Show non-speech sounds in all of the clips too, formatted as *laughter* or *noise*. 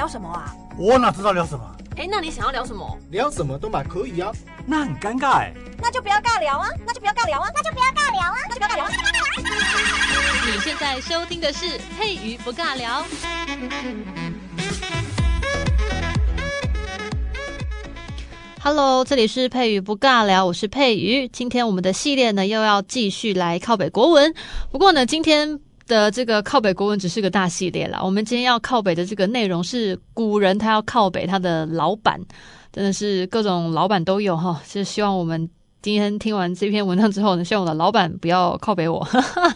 聊什么啊？我哪知道聊什么？哎，那你想要聊什么？聊什么都嘛可以啊。那很尴尬哎。那就不要尬聊啊！那就不要尬聊啊！那就不要尬聊啊！那就不要尬聊啊！你现在收听的是佩瑜不尬聊。Hello，这里是佩瑜不尬聊，我是佩瑜。今天我们的系列呢又要继续来靠北国文，不过呢，今天的这个靠北国文只是个大系列啦。我们今天要靠北的这个内容是古人他要靠北他的老板，真的是各种老板都有哈，是希望我们。今天听完这篇文章之后呢，希望我的老板不要靠北我。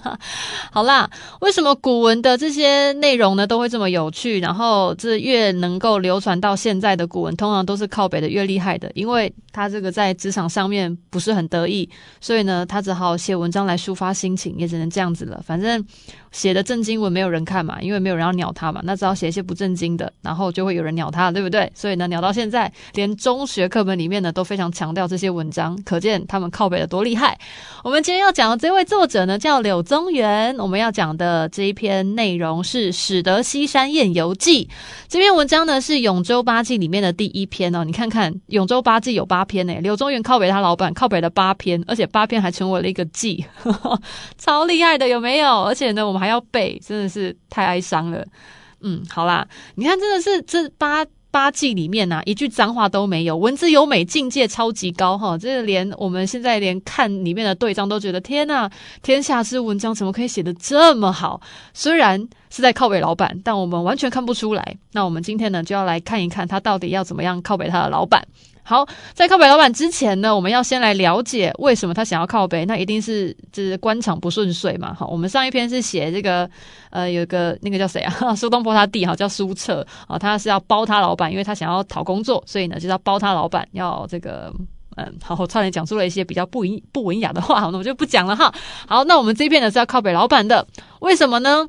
*laughs* 好啦，为什么古文的这些内容呢都会这么有趣？然后这越能够流传到现在的古文，通常都是靠北的越厉害的，因为他这个在职场上面不是很得意，所以呢，他只好写文章来抒发心情，也只能这样子了。反正。写的正经文没有人看嘛，因为没有人要鸟他嘛，那只好写一些不正经的，然后就会有人鸟他，对不对？所以呢，鸟到现在，连中学课本里面呢都非常强调这些文章，可见他们靠北的多厉害。我们今天要讲的这位作者呢叫柳宗元，我们要讲的这一篇内容是《始得西山宴游记》。这篇文章呢是《永州八记》里面的第一篇哦，你看看《永州八记》有八篇诶，柳宗元靠北他老板靠北了八篇，而且八篇还成为了一个记，呵 *laughs* 呵超厉害的有没有？而且呢，我们还还要背，真的是太哀伤了。嗯，好啦，你看，真的是这八八季里面呐、啊，一句脏话都没有，文字优美，境界超级高哈。这个连我们现在连看里面的对仗都觉得天呐，天下之文章怎么可以写得这么好？虽然是在靠北老板，但我们完全看不出来。那我们今天呢，就要来看一看他到底要怎么样靠北他的老板。好，在靠北老板之前呢，我们要先来了解为什么他想要靠北。那一定是就是官场不顺遂嘛。好，我们上一篇是写这个，呃，有个那个叫谁啊？苏东坡他弟哈，叫苏辙啊，他是要包他老板，因为他想要讨工作，所以呢，就要包他老板，要这个，嗯，好，我差点讲出了一些比较不文不文雅的话，那我就不讲了哈。好，那我们这一篇呢是要靠北老板的，为什么呢？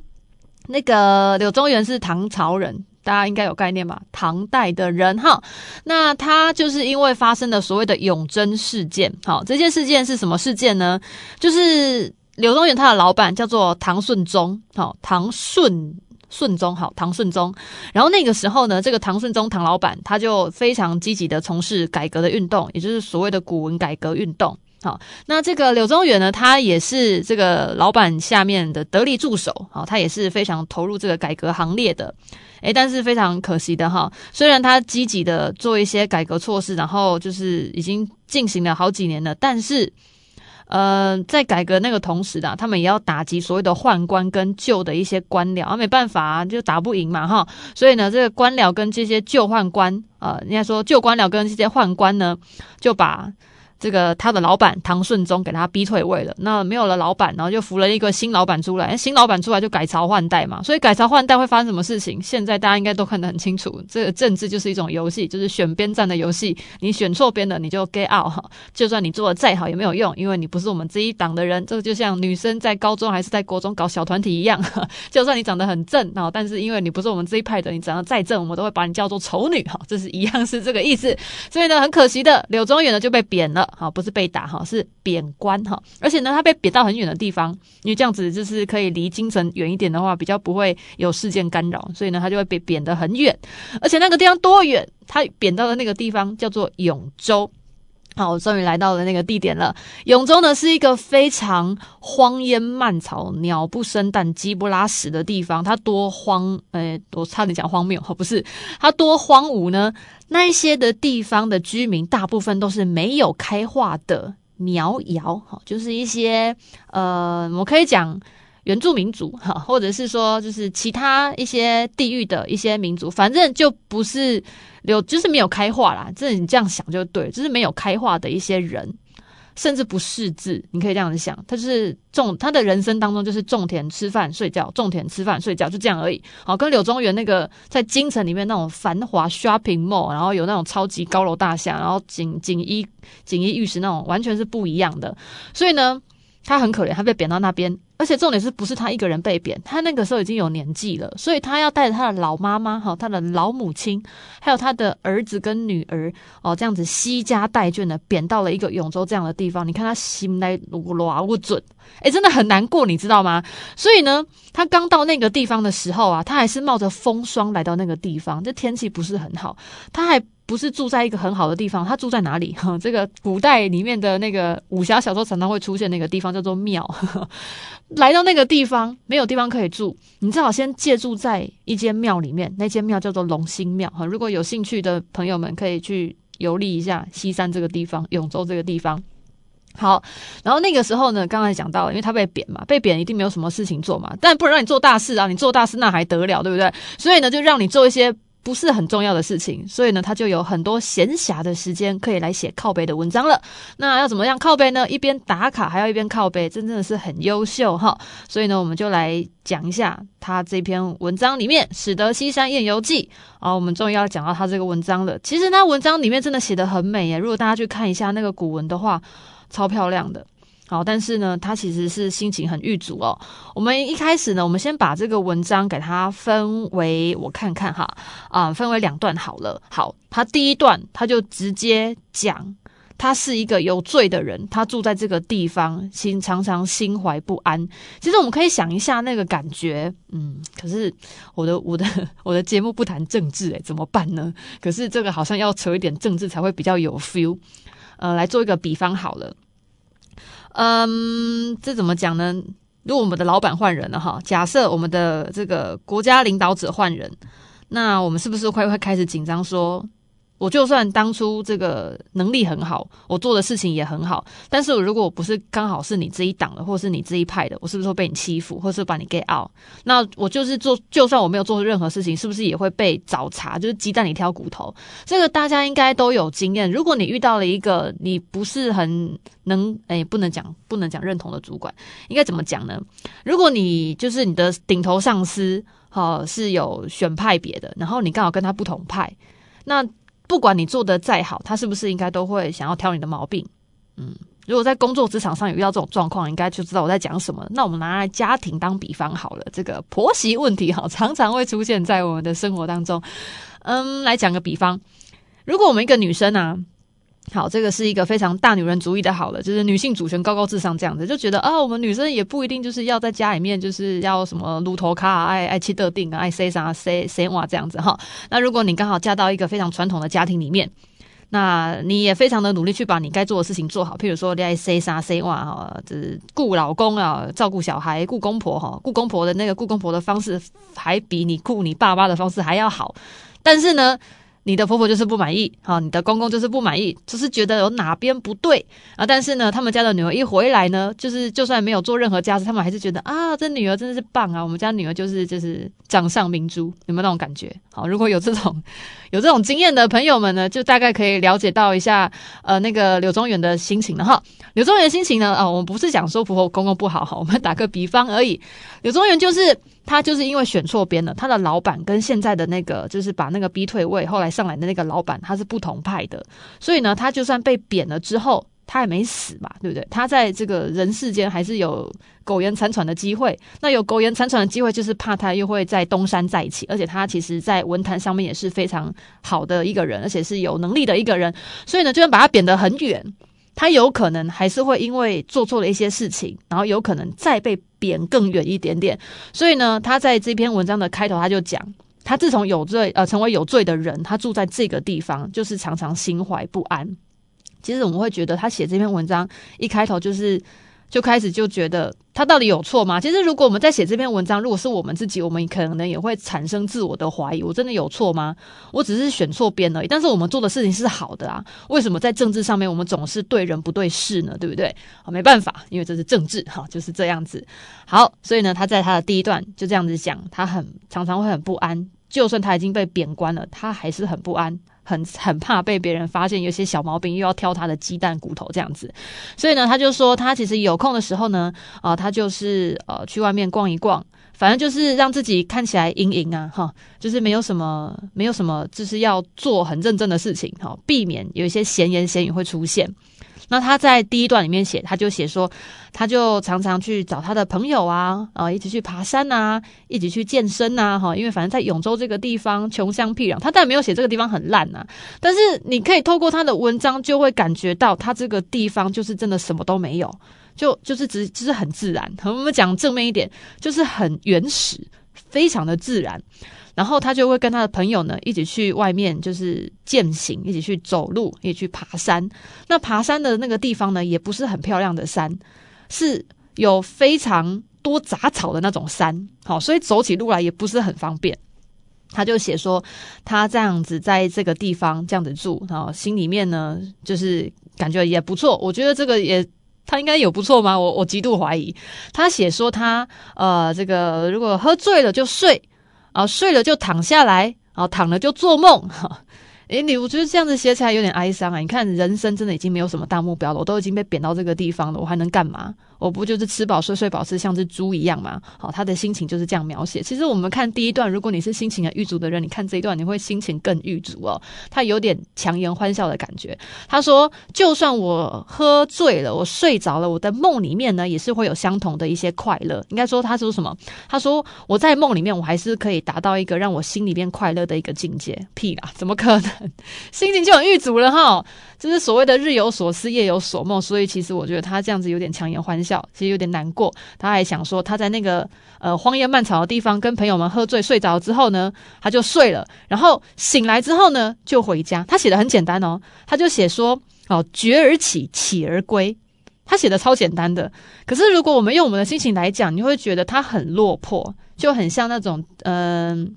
那个柳宗元是唐朝人。大家应该有概念吧？唐代的人哈，那他就是因为发生了所谓的永贞事件。好，这件事件是什么事件呢？就是柳宗元他的老板叫做唐顺宗，好，唐顺顺宗，好，唐顺宗。然后那个时候呢，这个唐顺宗唐老板他就非常积极的从事改革的运动，也就是所谓的古文改革运动。好，那这个柳宗元呢，他也是这个老板下面的得力助手，好，他也是非常投入这个改革行列的，诶，但是非常可惜的哈，虽然他积极的做一些改革措施，然后就是已经进行了好几年了，但是，呃，在改革那个同时啊，他们也要打击所谓的宦官跟旧的一些官僚，啊，没办法啊，就打不赢嘛哈，所以呢，这个官僚跟这些旧宦官，呃，应该说旧官僚跟这些宦官呢，就把。这个他的老板唐顺宗给他逼退位了，那没有了老板，然后就扶了一个新老板出来，新老板出来就改朝换代嘛，所以改朝换代会发生什么事情？现在大家应该都看得很清楚，这个政治就是一种游戏，就是选边站的游戏，你选错边了你就 get out 哈，就算你做的再好也没有用，因为你不是我们这一党的人。这个就像女生在高中还是在国中搞小团体一样，*laughs* 就算你长得很正啊，但是因为你不是我们这一派的，你长得再正，我们都会把你叫做丑女哈，*laughs* 这是一样是这个意思。所以呢，很可惜的，柳宗元呢就被贬了。好，不是被打哈，是贬官哈，而且呢，他被贬到很远的地方，因为这样子就是可以离京城远一点的话，比较不会有事件干扰，所以呢，他就会被贬得很远，而且那个地方多远？他贬到的那个地方叫做永州。好，我终于来到了那个地点了。永州呢是一个非常荒烟蔓草、鸟不生蛋、鸡不拉屎的地方。它多荒，呃，我差点讲荒谬，不是，它多荒芜呢？那一些的地方的居民，大部分都是没有开化的苗瑶，哈，就是一些呃，我可以讲。原住民族哈，或者是说就是其他一些地域的一些民族，反正就不是有，就是没有开化啦。这你这样想就对，就是没有开化的一些人，甚至不识字，你可以这样子想，他就是种他的人生当中就是种田、吃饭、睡觉，种田、吃饭、睡觉，就这样而已。好，跟柳宗元那个在京城里面那种繁华 shopping mall，然后有那种超级高楼大厦，然后锦锦衣锦衣玉食那种，完全是不一样的。所以呢。他很可怜，他被贬到那边，而且重点是不是他一个人被贬？他那个时候已经有年纪了，所以他要带着他的老妈妈、哈，他的老母亲，还有他的儿子跟女儿哦，这样子携家带眷的贬到了一个永州这样的地方。你看他心内如何不准？诶，真的很难过，你知道吗？所以呢，他刚到那个地方的时候啊，他还是冒着风霜来到那个地方，这天气不是很好，他还。不是住在一个很好的地方，他住在哪里？哈，*laughs* 这个古代里面的那个武侠小说常常会出现那个地方叫做庙。*laughs* 来到那个地方没有地方可以住，你只好先借住在一间庙里面，那间庙叫做龙兴庙。哈，*laughs* 如果有兴趣的朋友们可以去游历一下西山这个地方，永州这个地方。好，然后那个时候呢，刚才讲到了，因为他被贬嘛，被贬一定没有什么事情做嘛，但不能让你做大事啊，你做大事那还得了，对不对？所以呢，就让你做一些。不是很重要的事情，所以呢，他就有很多闲暇的时间可以来写靠背的文章了。那要怎么样靠背呢？一边打卡还要一边靠背，真正的是很优秀哈。所以呢，我们就来讲一下他这篇文章里面《始得西山宴游记》啊，我们终于要讲到他这个文章了。其实他文章里面真的写得很美耶，如果大家去看一下那个古文的话，超漂亮的。好，但是呢，他其实是心情很郁卒哦。我们一开始呢，我们先把这个文章给它分为，我看看哈，啊、分为两段好了。好，他第一段他就直接讲，他是一个有罪的人，他住在这个地方，心常常心怀不安。其实我们可以想一下那个感觉，嗯，可是我的我的我的节目不谈政治，诶，怎么办呢？可是这个好像要扯一点政治才会比较有 feel。呃，来做一个比方好了。嗯，这怎么讲呢？如果我们的老板换人了哈，假设我们的这个国家领导者换人，那我们是不是会会开始紧张说？我就算当初这个能力很好，我做的事情也很好，但是我如果我不是刚好是你这一党的，或是你这一派的，我是不是会被你欺负，或是把你 get out？那我就是做，就算我没有做任何事情，是不是也会被找茬？就是鸡蛋里挑骨头，这个大家应该都有经验。如果你遇到了一个你不是很能，哎，不能讲不能讲认同的主管，应该怎么讲呢？如果你就是你的顶头上司，哈，是有选派别的，然后你刚好跟他不同派，那。不管你做的再好，他是不是应该都会想要挑你的毛病？嗯，如果在工作职场上有遇到这种状况，应该就知道我在讲什么。那我们拿来家庭当比方好了，这个婆媳问题哈，常常会出现在我们的生活当中。嗯，来讲个比方，如果我们一个女生啊。好，这个是一个非常大女人主义的，好了，就是女性主权高高至上这样子，就觉得啊，我们女生也不一定就是要在家里面就是要什么撸头卡啊，爱爱妻得定啊，爱谁啥谁谁哇这样子哈。那如果你刚好嫁到一个非常传统的家庭里面，那你也非常的努力去把你该做的事情做好，譬如说你爱谁啥 say 哇哈，就是顾老公啊，照顾小孩，顾公婆哈，顾公婆的那个顾公婆的方式还比你顾你爸爸的方式还要好，但是呢。你的婆婆就是不满意，哈，你的公公就是不满意，就是觉得有哪边不对啊。但是呢，他们家的女儿一回来呢，就是就算没有做任何家事，他们还是觉得啊，这女儿真的是棒啊。我们家女儿就是就是掌上明珠，有没有那种感觉？好，如果有这种 *laughs* 有这种经验的朋友们呢，就大概可以了解到一下，呃，那个柳宗元的心情了哈。柳宗元心情呢，啊、我们不是讲说婆婆公公不好哈，我们打个比方而已。柳宗元就是。他就是因为选错边了，他的老板跟现在的那个就是把那个逼退位，后来上来的那个老板他是不同派的，所以呢，他就算被贬了之后，他也没死嘛，对不对？他在这个人世间还是有苟延残喘的机会。那有苟延残喘的机会，就是怕他又会在东山再起，而且他其实在文坛上面也是非常好的一个人，而且是有能力的一个人，所以呢，就算把他贬得很远。他有可能还是会因为做错了一些事情，然后有可能再被贬更远一点点。所以呢，他在这篇文章的开头他就讲，他自从有罪呃成为有罪的人，他住在这个地方，就是常常心怀不安。其实我们会觉得他写这篇文章一开头就是。就开始就觉得他到底有错吗？其实如果我们在写这篇文章，如果是我们自己，我们可能也会产生自我的怀疑：我真的有错吗？我只是选错边而已。但是我们做的事情是好的啊，为什么在政治上面我们总是对人不对事呢？对不对？好，没办法，因为这是政治，哈，就是这样子。好，所以呢，他在他的第一段就这样子讲，他很常常会很不安，就算他已经被贬官了，他还是很不安。很很怕被别人发现有些小毛病，又要挑他的鸡蛋骨头这样子，所以呢，他就说他其实有空的时候呢，啊、他就是呃去外面逛一逛，反正就是让自己看起来盈盈啊，哈，就是没有什么没有什么，就是要做很认真的事情，哈，避免有一些闲言闲语会出现。那他在第一段里面写，他就写说，他就常常去找他的朋友啊，啊，一起去爬山啊，一起去健身啊，哈，因为反正在永州这个地方穷乡僻壤，他当然没有写这个地方很烂呐，但是你可以透过他的文章，就会感觉到他这个地方就是真的什么都没有，就就是只就是很自然。我们讲正面一点，就是很原始，非常的自然。然后他就会跟他的朋友呢一起去外面，就是健行，一起去走路，一起去爬山。那爬山的那个地方呢，也不是很漂亮的山，是有非常多杂草的那种山。好，所以走起路来也不是很方便。他就写说，他这样子在这个地方这样子住，然后心里面呢，就是感觉也不错。我觉得这个也他应该有不错吗？我我极度怀疑。他写说他呃，这个如果喝醉了就睡。啊，睡了就躺下来，啊，躺了就做梦，哈。诶，你我觉得这样子写起来有点哀伤啊。你看，人生真的已经没有什么大目标了，我都已经被贬到这个地方了，我还能干嘛？我不就是吃饱睡，睡饱吃，像只猪一样吗？好，他的心情就是这样描写。其实我们看第一段，如果你是心情很郁足的人，你看这一段你会心情更郁足哦。他有点强颜欢笑的感觉。他说：“就算我喝醉了，我睡着了，我的梦里面呢，也是会有相同的一些快乐。应该说，他说什么？他说我在梦里面，我还是可以达到一个让我心里边快乐的一个境界。屁啦，怎么可能？心情就很郁足了哈。”就是所谓的日有所思，夜有所梦，所以其实我觉得他这样子有点强颜欢笑，其实有点难过。他还想说，他在那个呃荒野蔓草的地方跟朋友们喝醉睡着之后呢，他就睡了，然后醒来之后呢就回家。他写的很简单哦，他就写说哦，觉而起，起而归。他写的超简单的，可是如果我们用我们的心情来讲，你会觉得他很落魄，就很像那种嗯。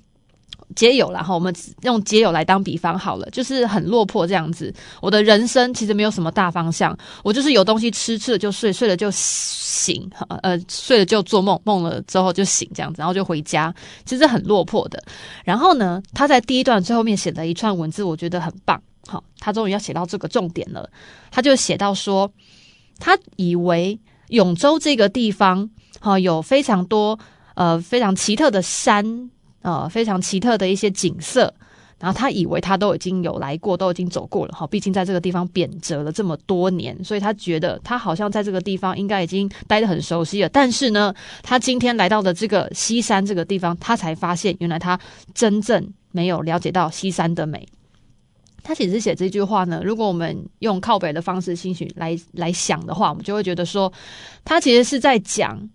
街友啦，哈，我们用街友来当比方好了，就是很落魄这样子。我的人生其实没有什么大方向，我就是有东西吃，吃了就睡，睡了就醒，呃，睡了就做梦，梦了之后就醒这样子，然后就回家，其实很落魄的。然后呢，他在第一段最后面写了一串文字，我觉得很棒，好，他终于要写到这个重点了，他就写到说，他以为永州这个地方，哈，有非常多呃非常奇特的山。呃，非常奇特的一些景色，然后他以为他都已经有来过，都已经走过了哈。毕竟在这个地方贬谪了这么多年，所以他觉得他好像在这个地方应该已经待得很熟悉了。但是呢，他今天来到的这个西山这个地方，他才发现原来他真正没有了解到西山的美。他其实写这句话呢，如果我们用靠北的方式兴许来来想的话，我们就会觉得说，他其实是在讲。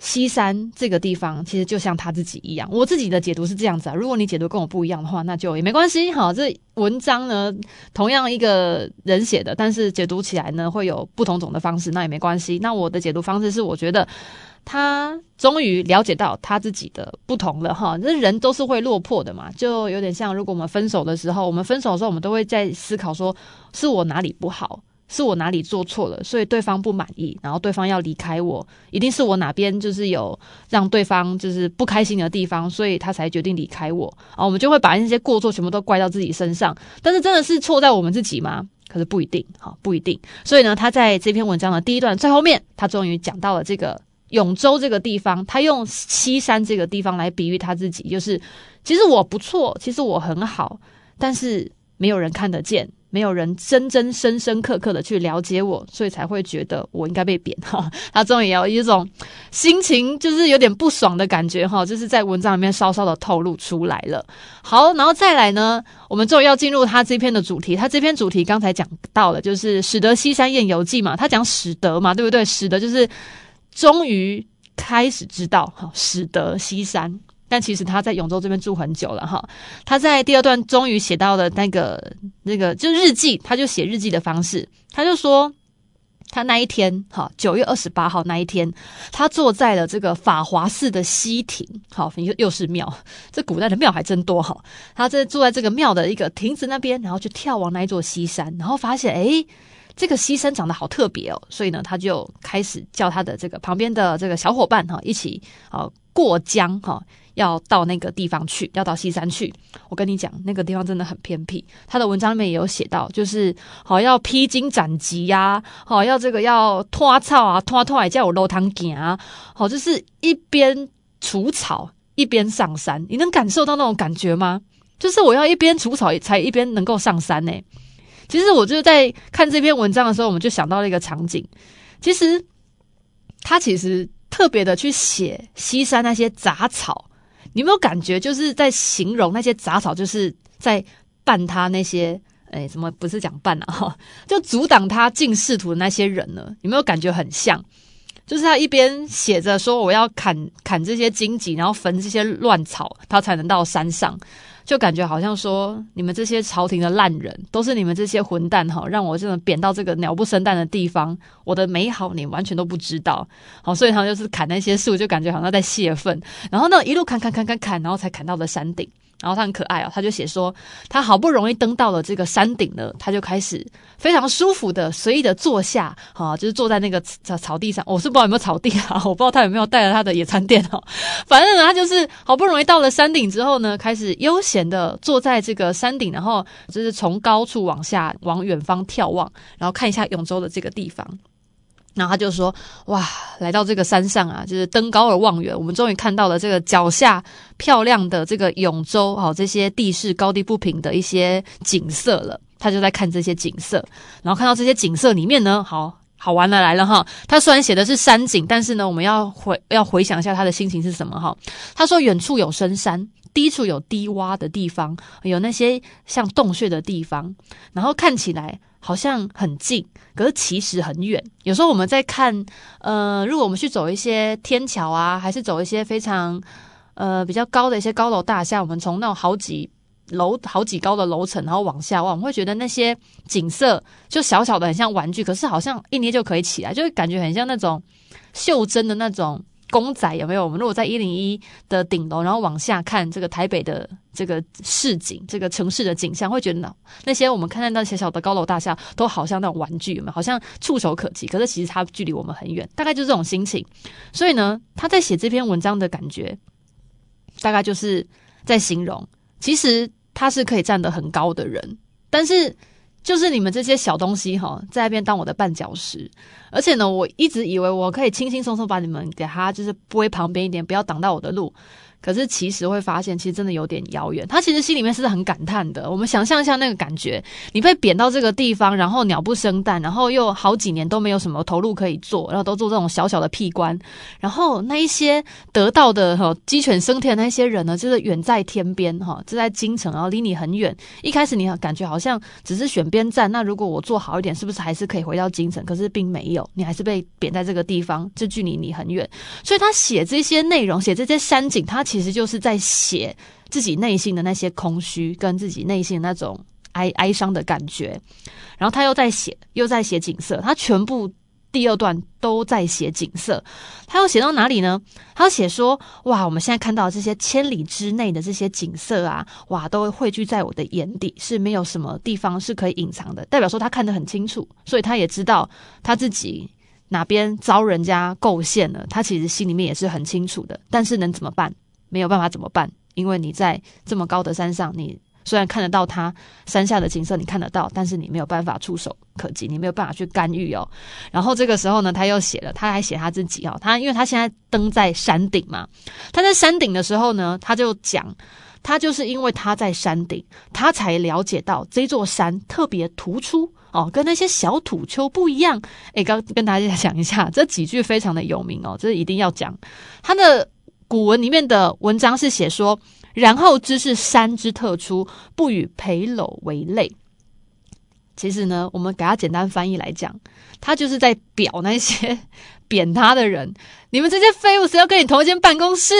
西山这个地方其实就像他自己一样，我自己的解读是这样子啊。如果你解读跟我不一样的话，那就也没关系。好，这文章呢，同样一个人写的，但是解读起来呢会有不同种的方式，那也没关系。那我的解读方式是，我觉得他终于了解到他自己的不同了哈。这人都是会落魄的嘛，就有点像如果我们分手的时候，我们分手的时候，我们都会在思考说，是我哪里不好。是我哪里做错了，所以对方不满意，然后对方要离开我，一定是我哪边就是有让对方就是不开心的地方，所以他才决定离开我。啊，我们就会把那些过错全部都怪到自己身上，但是真的是错在我们自己吗？可是不一定，好，不一定。所以呢，他在这篇文章的第一段最后面，他终于讲到了这个永州这个地方，他用西山这个地方来比喻他自己，就是其实我不错，其实我很好，但是没有人看得见。没有人真真深深刻刻的去了解我，所以才会觉得我应该被贬哈。*laughs* 他终于有一种心情，就是有点不爽的感觉哈，就是在文章里面稍稍的透露出来了。好，然后再来呢，我们终于要进入他这篇的主题。他这篇主题刚才讲到了，就是始得西山宴游记嘛。他讲始得嘛，对不对？始得就是终于开始知道哈，始得西山。但其实他在永州这边住很久了哈，他在第二段终于写到了那个那个就日记，他就写日记的方式，他就说他那一天哈，九月二十八号那一天，他坐在了这个法华寺的西亭，好，又又是庙，这古代的庙还真多哈，他在坐在这个庙的一个亭子那边，然后就眺望那一座西山，然后发现诶，这个西山长得好特别哦，所以呢，他就开始叫他的这个旁边的这个小伙伴哈一起啊过江哈。要到那个地方去，要到西山去。我跟你讲，那个地方真的很偏僻。他的文章里面也有写到，就是好要披荆斩棘呀，好要这个要拖草啊，拖拖还叫我楼堂行啊，好就是一边除草一边上山。你能感受到那种感觉吗？就是我要一边除草才一边能够上山呢、其实我就在看这篇文章的时候，我们就想到了一个场景。其实他其实特别的去写西山那些杂草，你有没有感觉就是在形容那些杂草，就是在绊他那些哎，什么不是讲绊啊？*laughs* 哈，就阻挡他进仕途的那些人呢？有没有感觉很像？就是他一边写着说我要砍砍这些荆棘，然后焚这些乱草，他才能到山上。就感觉好像说，你们这些朝廷的烂人，都是你们这些混蛋哈，让我这种贬到这个鸟不生蛋的地方，我的美好你完全都不知道。好，所以他就是砍那些树，就感觉好像在泄愤。然后呢，一路砍砍砍砍砍，然后才砍到了山顶。然后他很可爱哦，他就写说，他好不容易登到了这个山顶了，他就开始非常舒服的随意的坐下，哈，就是坐在那个草草地上。我是不知道有没有草地啊，*laughs* 我不知道他有没有带了他的野餐垫哦。*laughs* 反正呢，他就是好不容易到了山顶之后呢，开始悠闲的坐在这个山顶，然后就是从高处往下往远方眺望，然后看一下永州的这个地方。然后他就说：“哇，来到这个山上啊，就是登高而望远，我们终于看到了这个脚下漂亮的这个永州，好，这些地势高低不平的一些景色了。他就在看这些景色，然后看到这些景色里面呢，好好玩的来了哈。他虽然写的是山景，但是呢，我们要回要回想一下他的心情是什么哈。他说：远处有深山，低处有低洼的地方，有那些像洞穴的地方，然后看起来。”好像很近，可是其实很远。有时候我们在看，呃，如果我们去走一些天桥啊，还是走一些非常呃比较高的一些高楼大厦，我们从那种好几楼、好几高的楼层，然后往下望，我们会觉得那些景色就小小的，很像玩具，可是好像一捏就可以起来，就会感觉很像那种袖珍的那种。公仔有没有？我们如果在一零一的顶楼，然后往下看这个台北的这个市景，这个城市的景象，会觉得那些我们看到那小小的高楼大厦都好像那种玩具，有有？好像触手可及，可是其实它距离我们很远，大概就是这种心情。所以呢，他在写这篇文章的感觉，大概就是在形容，其实他是可以站得很高的人，但是。就是你们这些小东西哈，在那边当我的绊脚石，而且呢，我一直以为我可以轻轻松松把你们给他，就是拨旁边一点，不要挡到我的路。可是其实会发现，其实真的有点遥远。他其实心里面是很感叹的。我们想象一下那个感觉：你被贬到这个地方，然后鸟不生蛋，然后又好几年都没有什么投入可以做，然后都做这种小小的屁官。然后那一些得到的哈鸡犬升天的那些人呢，就是远在天边哈，就在京城，然后离你很远。一开始你感觉好像只是选边站，那如果我做好一点，是不是还是可以回到京城？可是并没有，你还是被贬在这个地方，就距离你很远。所以他写这些内容，写这些山景，他。其实就是在写自己内心的那些空虚，跟自己内心那种哀哀伤的感觉。然后他又在写，又在写景色。他全部第二段都在写景色。他又写到哪里呢？他写说：“哇，我们现在看到这些千里之内的这些景色啊，哇，都汇聚在我的眼底，是没有什么地方是可以隐藏的。代表说他看得很清楚，所以他也知道他自己哪边遭人家构陷了。他其实心里面也是很清楚的。但是能怎么办？”没有办法怎么办？因为你在这么高的山上，你虽然看得到它山下的景色，你看得到，但是你没有办法触手可及，你没有办法去干预哦。然后这个时候呢，他又写了，他还写他自己哦，他因为他现在登在山顶嘛，他在山顶的时候呢，他就讲，他就是因为他在山顶，他才了解到这座山特别突出哦，跟那些小土丘不一样。诶，刚跟大家讲一下，这几句非常的有名哦，这一定要讲他的。古文里面的文章是写说，然后知是山之特出，不与蓓篓为类。其实呢，我们给他简单翻译来讲，他就是在表那些 *laughs* 贬他的人。你们这些废物，谁要跟你同一间办公室？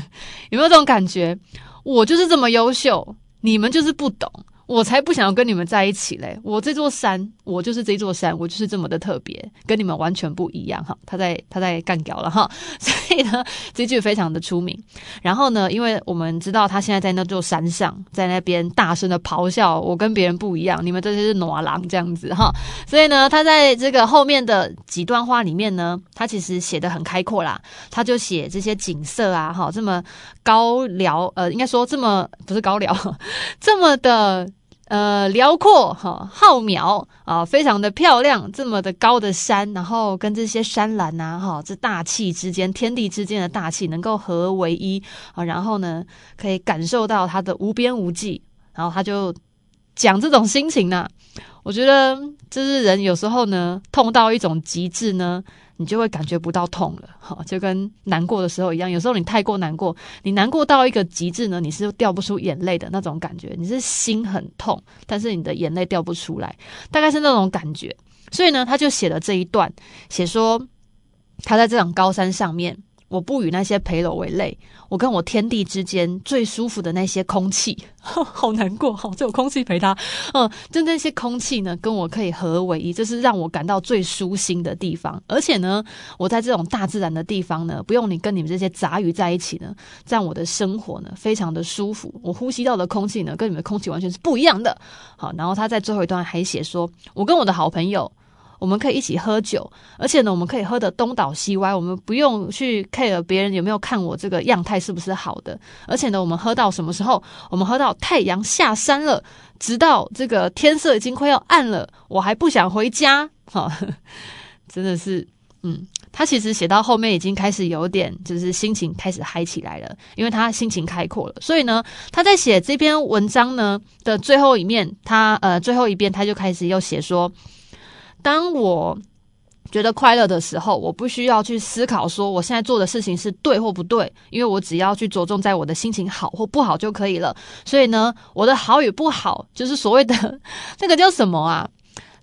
*laughs* 有没有这种感觉？我就是这么优秀，你们就是不懂。我才不想要跟你们在一起嘞！我这座山，我就是这座山，我就是这么的特别，跟你们完全不一样哈。他在他在干掉了哈，*laughs* 所以呢，这句非常的出名。然后呢，因为我们知道他现在在那座山上，在那边大声的咆哮，我跟别人不一样，你们这些是暖狼这样子哈。所以呢，他在这个后面的几段话里面呢，他其实写的很开阔啦。他就写这些景色啊，哈，这么高辽，呃，应该说这么不是高辽，*laughs* 这么的。呃，辽阔哈，浩渺啊，非常的漂亮，这么的高的山，然后跟这些山峦呐，哈，这大气之间，天地之间的大气能够合为一啊，然后呢，可以感受到它的无边无际，然后他就讲这种心情呢，我觉得就是人有时候呢，痛到一种极致呢，你就会感觉不到痛了，哈，就跟难过的时候一样。有时候你太过难过，你难过到一个极致呢，你是掉不出眼泪的那种感觉，你是心很痛，但是你的眼泪掉不出来，大概是那种感觉。所以呢，他就写了这一段，写说他在这场高山上面。我不与那些陪楼为类，我跟我天地之间最舒服的那些空气，*laughs* 好难过，好，这有空气陪他，嗯，就那些空气呢，跟我可以合为一，这是让我感到最舒心的地方。而且呢，我在这种大自然的地方呢，不用你跟你们这些杂鱼在一起呢，这样我的生活呢，非常的舒服。我呼吸到的空气呢，跟你们的空气完全是不一样的。好，然后他在最后一段还写说，我跟我的好朋友。我们可以一起喝酒，而且呢，我们可以喝得东倒西歪，我们不用去 care 别人有没有看我这个样态是不是好的。而且呢，我们喝到什么时候？我们喝到太阳下山了，直到这个天色已经快要暗了，我还不想回家。*laughs* 哈，真的是，嗯，他其实写到后面已经开始有点，就是心情开始嗨起来了，因为他心情开阔了。所以呢，他在写这篇文章呢的最后一面，他呃最后一遍他就开始又写说。当我觉得快乐的时候，我不需要去思考说我现在做的事情是对或不对，因为我只要去着重在我的心情好或不好就可以了。所以呢，我的好与不好，就是所谓的 *laughs* 那个叫什么啊？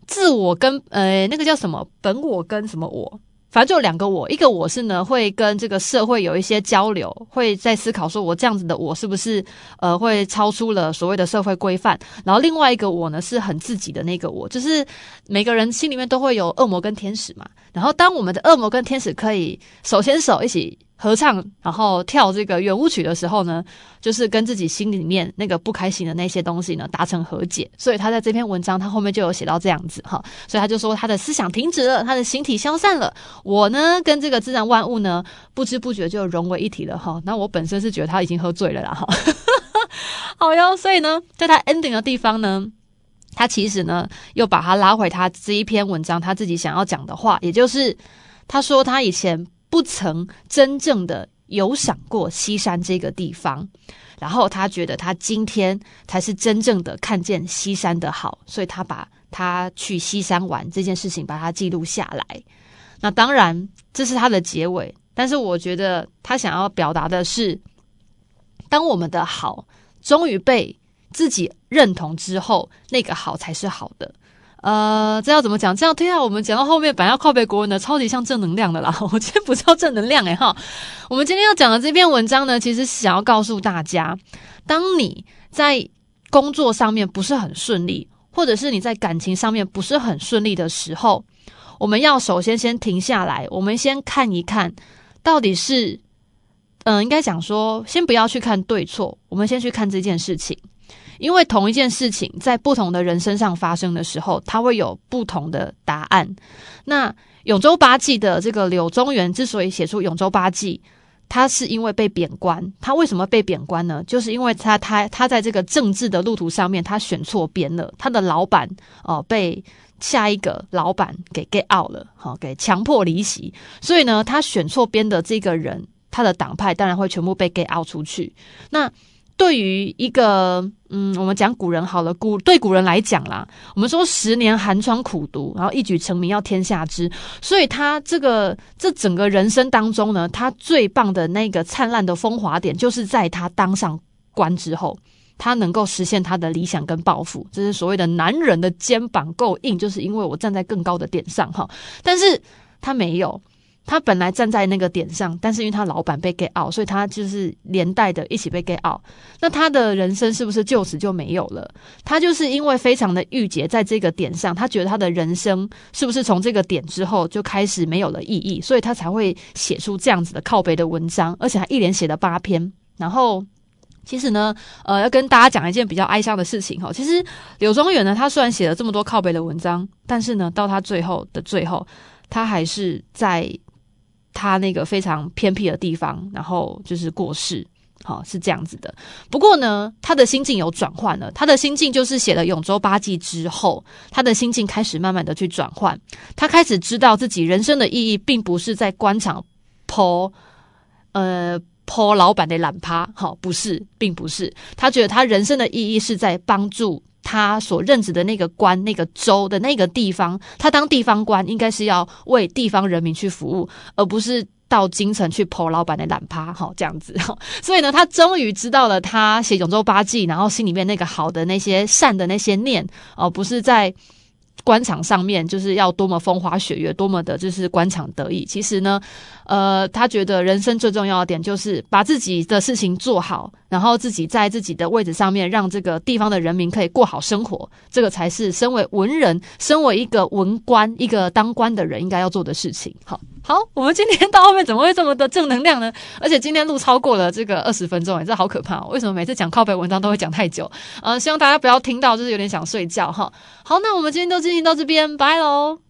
自我跟呃，那个叫什么？本我跟什么我？反正就两个我，一个我是呢会跟这个社会有一些交流，会在思考说我这样子的我是不是呃会超出了所谓的社会规范，然后另外一个我呢是很自己的那个我，就是每个人心里面都会有恶魔跟天使嘛，然后当我们的恶魔跟天使可以手牵手一起。合唱，然后跳这个圆舞曲的时候呢，就是跟自己心里面那个不开心的那些东西呢达成和解。所以他在这篇文章，他后面就有写到这样子哈，所以他就说他的思想停止了，他的形体消散了。我呢，跟这个自然万物呢，不知不觉就融为一体了哈。那我本身是觉得他已经喝醉了啦哈。*laughs* 好哟，所以呢，在他 ending 的地方呢，他其实呢又把他拉回他这一篇文章他自己想要讲的话，也就是他说他以前。不曾真正的有赏过西山这个地方，然后他觉得他今天才是真正的看见西山的好，所以他把他去西山玩这件事情把它记录下来。那当然这是他的结尾，但是我觉得他想要表达的是，当我们的好终于被自己认同之后，那个好才是好的。呃，这要怎么讲？这样听下，我们讲到后面，本来要靠背国文的，超级像正能量的啦。*laughs* 我今天不知道正能量诶哈。我们今天要讲的这篇文章呢，其实想要告诉大家，当你在工作上面不是很顺利，或者是你在感情上面不是很顺利的时候，我们要首先先停下来，我们先看一看，到底是，嗯、应该讲说，先不要去看对错，我们先去看这件事情。因为同一件事情在不同的人身上发生的时候，它会有不同的答案。那《永州八记》的这个柳宗元之所以写出《永州八记》，他是因为被贬官。他为什么被贬官呢？就是因为他他他在这个政治的路途上面，他选错边了。他的老板哦、被下一个老板给 get out 了，好、给强迫离席。所以呢，他选错边的这个人，他的党派当然会全部被 get out 出去。那对于一个，嗯，我们讲古人好了，古对古人来讲啦，我们说十年寒窗苦读，然后一举成名要天下知，所以他这个这整个人生当中呢，他最棒的那个灿烂的风华点，就是在他当上官之后，他能够实现他的理想跟抱负，这是所谓的男人的肩膀够硬，就是因为我站在更高的点上哈，但是他没有。他本来站在那个点上，但是因为他老板被 get out，所以他就是连带的一起被 get out。那他的人生是不是就此就没有了？他就是因为非常的郁结在这个点上，他觉得他的人生是不是从这个点之后就开始没有了意义，所以他才会写出这样子的靠北的文章，而且还一连写了八篇。然后，其实呢，呃，要跟大家讲一件比较哀伤的事情哈。其实柳宗元呢，他虽然写了这么多靠北的文章，但是呢，到他最后的最后，他还是在。他那个非常偏僻的地方，然后就是过世，好，是这样子的。不过呢，他的心境有转换了。他的心境就是写了《永州八记》之后，他的心境开始慢慢的去转换。他开始知道自己人生的意义，并不是在官场泼呃泼老板的懒趴，好，不是，并不是。他觉得他人生的意义是在帮助。他所任职的那个官、那个州的那个地方，他当地方官应该是要为地方人民去服务，而不是到京城去剖老板的懒趴，*laughs* 哈，这样子。*laughs* 所以呢，他终于知道了，他写《永州八记》，然后心里面那个好的那些善的那些念，哦，不是在。官场上面就是要多么风花雪月，多么的就是官场得意。其实呢，呃，他觉得人生最重要的点就是把自己的事情做好，然后自己在自己的位置上面，让这个地方的人民可以过好生活。这个才是身为文人，身为一个文官，一个当官的人应该要做的事情。好。好，我们今天到后面怎么会这么的正能量呢？而且今天录超过了这个二十分钟，哎，这好可怕哦！为什么每次讲靠背文章都会讲太久？呃，希望大家不要听到，就是有点想睡觉哈。好，那我们今天就进行到这边，拜喽。